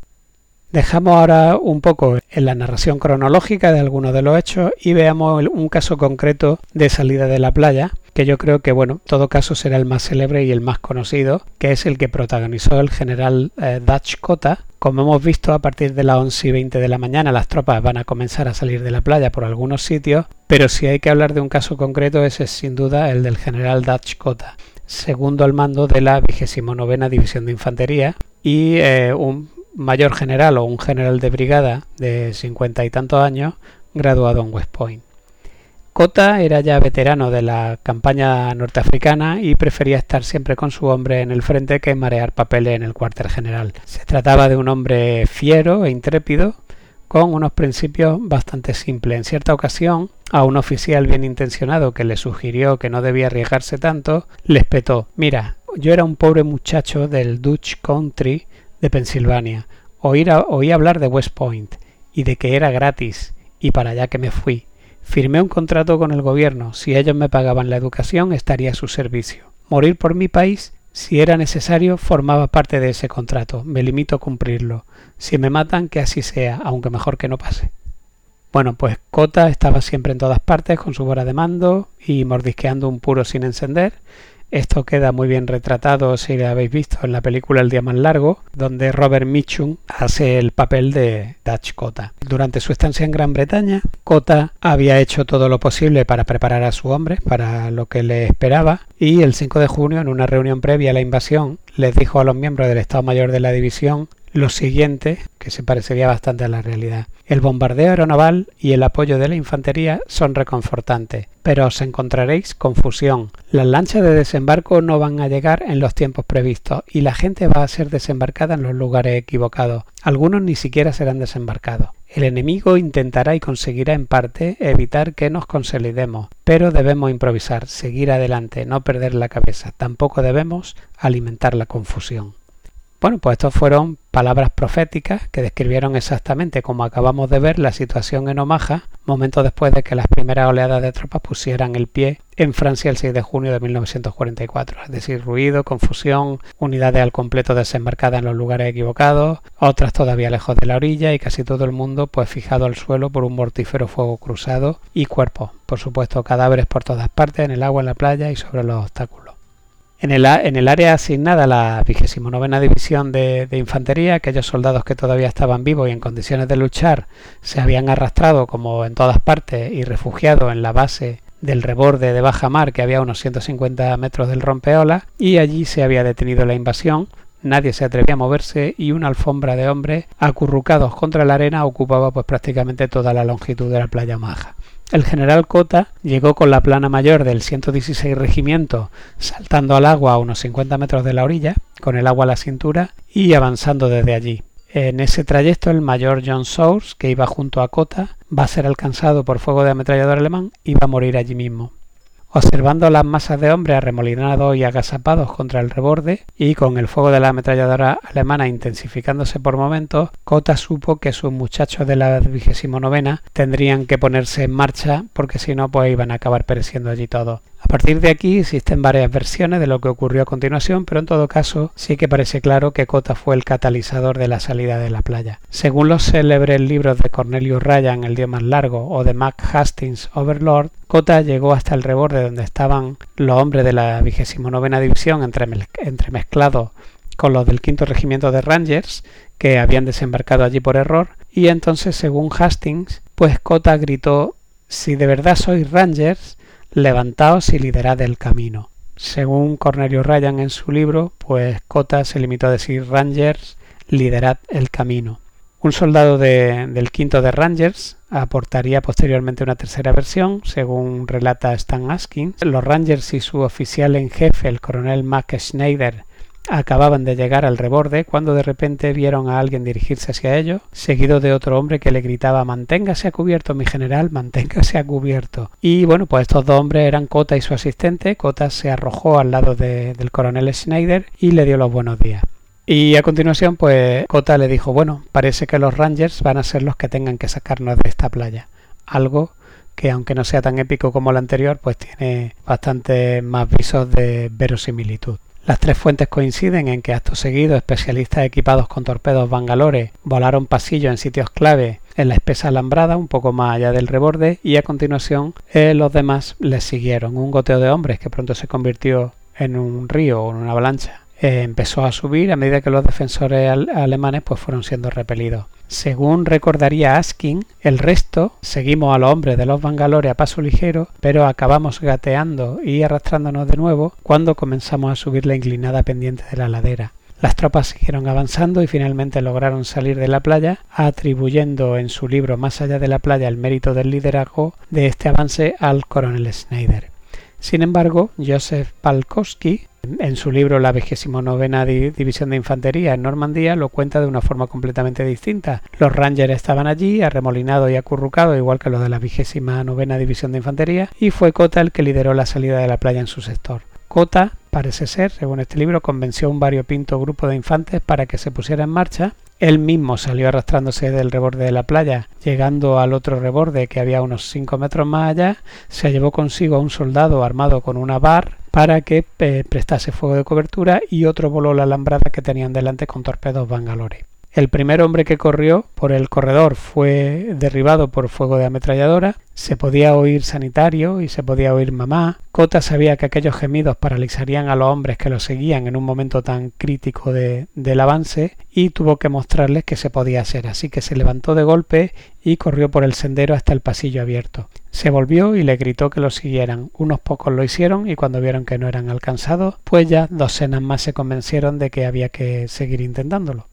Dejamos ahora un poco en la narración cronológica de algunos de los hechos y veamos un caso concreto de salida de la playa, que yo creo que, bueno, todo caso será el más célebre y el más conocido, que es el que protagonizó el general eh, Dutch Cota. Como hemos visto, a partir de las 11 y 20 de la mañana las tropas van a comenzar a salir de la playa por algunos sitios, pero si hay que hablar de un caso concreto, ese es sin duda el del general Dutch Cota segundo al mando de la 29 División de Infantería y eh, un mayor general o un general de brigada de cincuenta y tantos años graduado en West Point. Cota era ya veterano de la campaña norteafricana y prefería estar siempre con su hombre en el frente que marear papeles en el cuartel general. Se trataba de un hombre fiero e intrépido con unos principios bastante simples. En cierta ocasión, a un oficial bien intencionado que le sugirió que no debía arriesgarse tanto, le espetó Mira, yo era un pobre muchacho del Dutch Country de Pensilvania. Oí, oí hablar de West Point y de que era gratis, y para allá que me fui. Firmé un contrato con el gobierno. Si ellos me pagaban la educación, estaría a su servicio. Morir por mi país, si era necesario, formaba parte de ese contrato. Me limito a cumplirlo. Si me matan, que así sea, aunque mejor que no pase. Bueno, pues Cota estaba siempre en todas partes con su bora de mando y mordisqueando un puro sin encender esto queda muy bien retratado si lo habéis visto en la película El día más largo, donde Robert Mitchum hace el papel de Dutch Cota. Durante su estancia en Gran Bretaña, Cota había hecho todo lo posible para preparar a su hombre para lo que le esperaba y el 5 de junio, en una reunión previa a la invasión, les dijo a los miembros del Estado Mayor de la División lo siguiente, que se parecería bastante a la realidad. El bombardeo aeronaval y el apoyo de la infantería son reconfortantes, pero os encontraréis confusión. Las lanchas de desembarco no van a llegar en los tiempos previstos y la gente va a ser desembarcada en los lugares equivocados. Algunos ni siquiera serán desembarcados. El enemigo intentará y conseguirá en parte evitar que nos consolidemos, pero debemos improvisar, seguir adelante, no perder la cabeza. Tampoco debemos alimentar la confusión. Bueno, pues estos fueron palabras proféticas que describieron exactamente como acabamos de ver la situación en Omaha, momentos después de que las primeras oleadas de tropas pusieran el pie en Francia el 6 de junio de 1944. Es decir, ruido, confusión, unidades al completo desembarcadas en los lugares equivocados, otras todavía lejos de la orilla y casi todo el mundo pues fijado al suelo por un mortífero fuego cruzado y cuerpos, por supuesto cadáveres por todas partes, en el agua, en la playa y sobre los obstáculos. En el, área asignada a la 29 División de, Infantería, aquellos soldados que todavía estaban vivos y en condiciones de luchar se habían arrastrado como en todas partes y refugiado en la base del reborde de baja mar que había unos 150 metros del rompeola y allí se había detenido la invasión. Nadie se atrevía a moverse y una alfombra de hombres acurrucados contra la arena ocupaba pues prácticamente toda la longitud de la playa Maja. El general Cota llegó con la plana mayor del 116 Regimiento, saltando al agua a unos 50 metros de la orilla, con el agua a la cintura y avanzando desde allí. En ese trayecto el mayor John Source, que iba junto a Cota, va a ser alcanzado por fuego de ametrallador alemán y va a morir allí mismo. Observando las masas de hombres arremolinados y agazapados contra el reborde y con el fuego de la ametralladora alemana intensificándose por momentos, Cota supo que sus muchachos de la vigésimo tendrían que ponerse en marcha porque si no pues iban a acabar pereciendo allí todos. A partir de aquí existen varias versiones de lo que ocurrió a continuación, pero en todo caso sí que parece claro que Cota fue el catalizador de la salida de la playa. Según los célebres libros de Cornelius Ryan, El día más largo, o de Mac Hastings, Overlord, Cota llegó hasta el reborde donde estaban los hombres de la 29 División entremezclados con los del quinto regimiento de Rangers que habían desembarcado allí por error y entonces según Hastings pues Cota gritó si de verdad sois Rangers levantaos y liderad el camino. Según Cornelio Ryan en su libro, pues Cota se limitó a decir Rangers, liderad el camino. Un soldado de, del quinto de Rangers aportaría posteriormente una tercera versión, según relata Stan Askins. Los Rangers y su oficial en jefe, el coronel Mac Schneider, Acababan de llegar al reborde cuando de repente vieron a alguien dirigirse hacia ellos, seguido de otro hombre que le gritaba Manténgase a cubierto, mi general, manténgase a cubierto. Y bueno, pues estos dos hombres eran Cota y su asistente. Cota se arrojó al lado de, del coronel Schneider y le dio los buenos días. Y a continuación, pues Cota le dijo, bueno, parece que los Rangers van a ser los que tengan que sacarnos de esta playa. Algo que aunque no sea tan épico como el anterior, pues tiene bastante más visos de verosimilitud. Las tres fuentes coinciden en que acto seguido especialistas equipados con torpedos Bangalore volaron pasillos en sitios clave en la espesa alambrada un poco más allá del reborde y a continuación eh, los demás les siguieron. Un goteo de hombres que pronto se convirtió en un río o en una avalancha. Eh, empezó a subir a medida que los defensores alemanes pues, fueron siendo repelidos. Según recordaría Askin, el resto seguimos a los hombres de los Bangalore a paso ligero, pero acabamos gateando y arrastrándonos de nuevo cuando comenzamos a subir la inclinada pendiente de la ladera. Las tropas siguieron avanzando y finalmente lograron salir de la playa, atribuyendo en su libro Más allá de la playa el mérito del liderazgo de este avance al coronel Schneider. Sin embargo, Joseph Palkowski en su libro La vigésimo novena División de Infantería en Normandía lo cuenta de una forma completamente distinta. Los Rangers estaban allí, arremolinados y acurrucados, igual que los de la vigésima novena División de Infantería, y fue Cota el que lideró la salida de la playa en su sector. Cota, parece ser, según este libro, convenció a un variopinto grupo de infantes para que se pusiera en marcha él mismo salió arrastrándose del reborde de la playa, llegando al otro reborde que había unos cinco metros más allá, se llevó consigo a un soldado armado con una bar para que eh, prestase fuego de cobertura y otro voló la alambrada que tenían delante con torpedos Bangalore. El primer hombre que corrió por el corredor fue derribado por fuego de ametralladora. Se podía oír sanitario y se podía oír mamá. Cota sabía que aquellos gemidos paralizarían a los hombres que lo seguían en un momento tan crítico de, del avance y tuvo que mostrarles que se podía hacer. Así que se levantó de golpe y corrió por el sendero hasta el pasillo abierto. Se volvió y le gritó que lo siguieran. Unos pocos lo hicieron y cuando vieron que no eran alcanzados, pues ya docenas más se convencieron de que había que seguir intentándolo.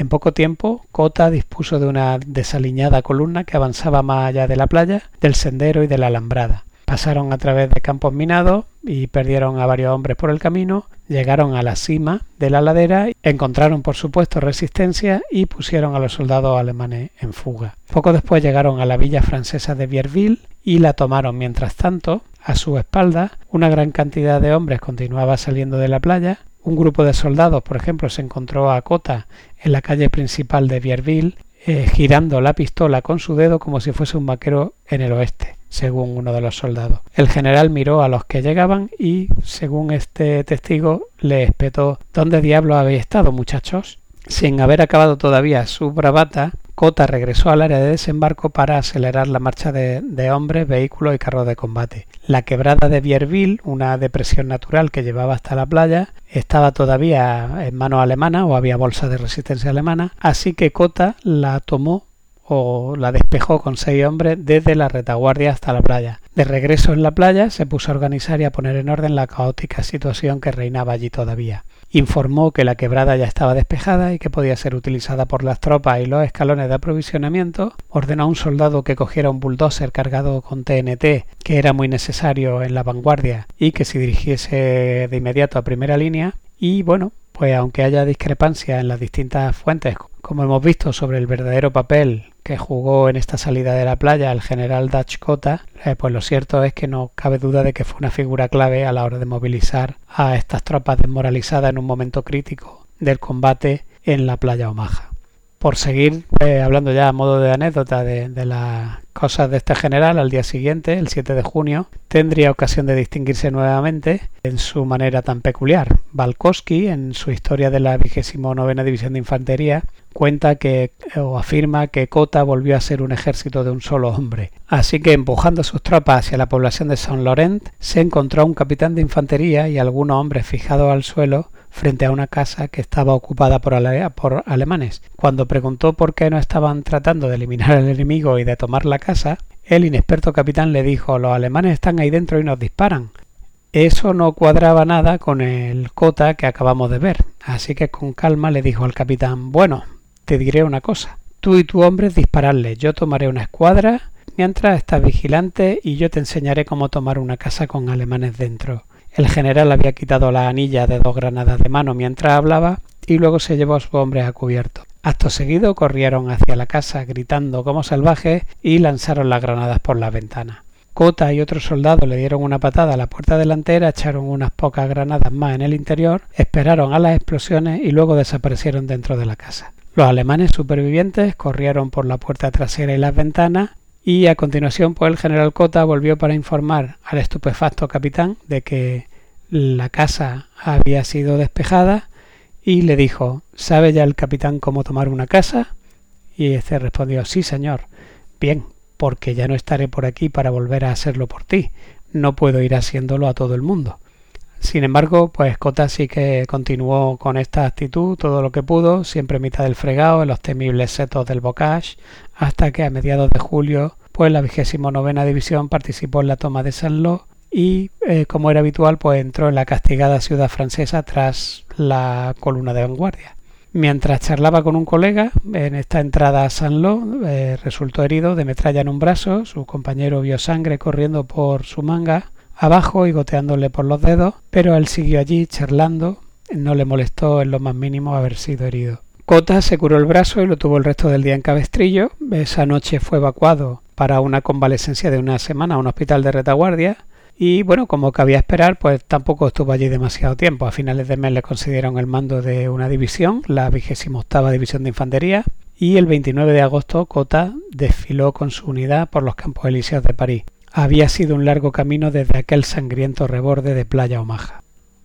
En poco tiempo, Cota dispuso de una desaliñada columna que avanzaba más allá de la playa, del sendero y de la alambrada. Pasaron a través de campos minados y perdieron a varios hombres por el camino, llegaron a la cima de la ladera, encontraron por supuesto resistencia y pusieron a los soldados alemanes en fuga. Poco después llegaron a la villa francesa de Vierville y la tomaron. Mientras tanto, a su espalda, una gran cantidad de hombres continuaba saliendo de la playa, Un grupo de soldados, por ejemplo, se encontró a Cota en la calle principal de Vierville eh, girando la pistola con su dedo como si fuese un vaquero en el oeste, según uno de los soldados. El general miró a los que llegaban y, según este testigo, le espetó ¿Dónde diablos habéis estado, muchachos? Sin haber acabado todavía su bravata, Cota regresó al área de desembarco para acelerar la marcha de, hombres, vehículos y carros de combate. La quebrada de Vierville, una depresión natural que llevaba hasta la playa, estaba todavía en manos alemanas o había bolsas de resistencia alemana, así que Cota la tomó o la despejó con seis hombres desde la retaguardia hasta la playa. De regreso en la playa se puso a organizar y a poner en orden la caótica situación que reinaba allí todavía informó que la quebrada ya estaba despejada y que podía ser utilizada por las tropas y los escalones de aprovisionamiento, ordenó a un soldado que cogiera un bulldozer cargado con TNT, que era muy necesario en la vanguardia, y que se dirigiese de inmediato a primera línea, y bueno, pues aunque haya discrepancia en las distintas fuentes, como hemos visto sobre el verdadero papel que jugó en esta salida de la playa el general Dutch Cota, eh, pues lo cierto es que no cabe duda de que fue una figura clave a la hora de movilizar a estas tropas desmoralizadas en un momento crítico del combate en la playa Omaha. Por seguir eh, hablando ya a modo de anécdota de, las cosas de este general, al día siguiente, el 7 de junio, tendría ocasión de distinguirse nuevamente en su manera tan peculiar. Balkowski, en su historia de la 29 División de Infantería, cuenta que o afirma que Cota volvió a ser un ejército de un solo hombre. Así que empujando sus tropas hacia la población de Saint Laurent, se encontró un capitán de infantería y algunos hombres fijados al suelo frente a una casa que estaba ocupada por, alemanes. Cuando preguntó por qué no estaban tratando de eliminar al enemigo y de tomar la casa, el inexperto capitán le dijo los alemanes están ahí dentro y nos disparan. Eso no cuadraba nada con el cota que acabamos de ver, así que con calma le dijo al capitán bueno, te diré una cosa. Tú y tu hombre dispararle, yo tomaré una escuadra mientras estás vigilante y yo te enseñaré cómo tomar una casa con alemanes dentro. El general había quitado la anilla de dos granadas de mano mientras hablaba y luego se llevó a sus hombres a cubierto. Acto seguido corrieron hacia la casa gritando como salvajes y lanzaron las granadas por la ventana. Cota y otros soldados le dieron una patada a la puerta delantera, echaron unas pocas granadas más en el interior, esperaron a las explosiones y luego desaparecieron dentro de la casa. Los alemanes supervivientes corrieron por la puerta trasera y las ventanas y a continuación pues el general Cota volvió para informar al estupefacto capitán de que la casa había sido despejada y le dijo ¿Sabe ya el capitán cómo tomar una casa? Y este respondió Sí, señor. Bien, porque ya no estaré por aquí para volver a hacerlo por ti. No puedo ir haciéndolo a todo el mundo. Sin embargo, pues Cota sí que continuó con esta actitud todo lo que pudo, siempre mitad del fregado, en los temibles setos del Bocage, hasta que a mediados de julio, pues la vigésimo novena división participó en la toma de Saint-Lô y, eh, como era habitual, pues entró en la castigada ciudad francesa tras la columna de vanguardia. Mientras charlaba con un colega en esta entrada a Saint-Lô, eh, resultó herido de metralla en un brazo, su compañero vio sangre corriendo por su manga abajo y goteándole por los dedos, pero él siguió allí charlando, no le molestó en lo más mínimo haber sido herido. Cota se curó el brazo y lo tuvo el resto del día en cabestrillo. Esa noche fue evacuado para una convalescencia de una semana a un hospital de retaguardia. Y bueno, como cabía esperar, pues tampoco estuvo allí demasiado tiempo. A finales de mes le concedieron el mando de una división, la vigésima octava división de infantería, y el 29 de agosto Cota desfiló con su unidad por los campos elíseos de París. Había sido un largo camino desde aquel sangriento reborde de Playa Omaha.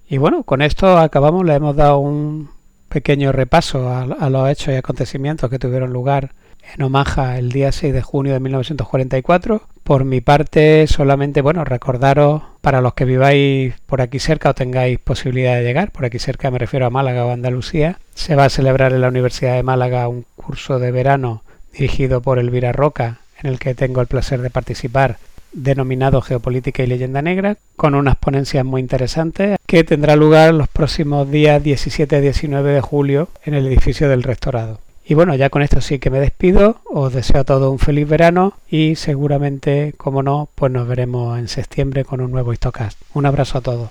Y bueno, con esto acabamos, le hemos dado un pequeño repaso a, a, los hechos y acontecimientos que tuvieron lugar en Omaha el día 6 de junio de 1944. Por mi parte, solamente, bueno, recordaros para los que viváis por aquí cerca o tengáis posibilidad de llegar, por aquí cerca me refiero a Málaga o Andalucía, se va a celebrar en la Universidad de Málaga un curso de verano dirigido por Elvira Roca, en el que tengo el placer de participar denominado Geopolítica y Leyenda Negra, con unas ponencias muy interesantes que tendrá lugar los próximos días 17 y 19 de julio en el edificio del Rectorado. Y bueno, ya con esto sí que me despido, os deseo a todos un feliz verano y seguramente, como no, pues nos veremos en septiembre con un nuevo Histocast. Un abrazo a todos.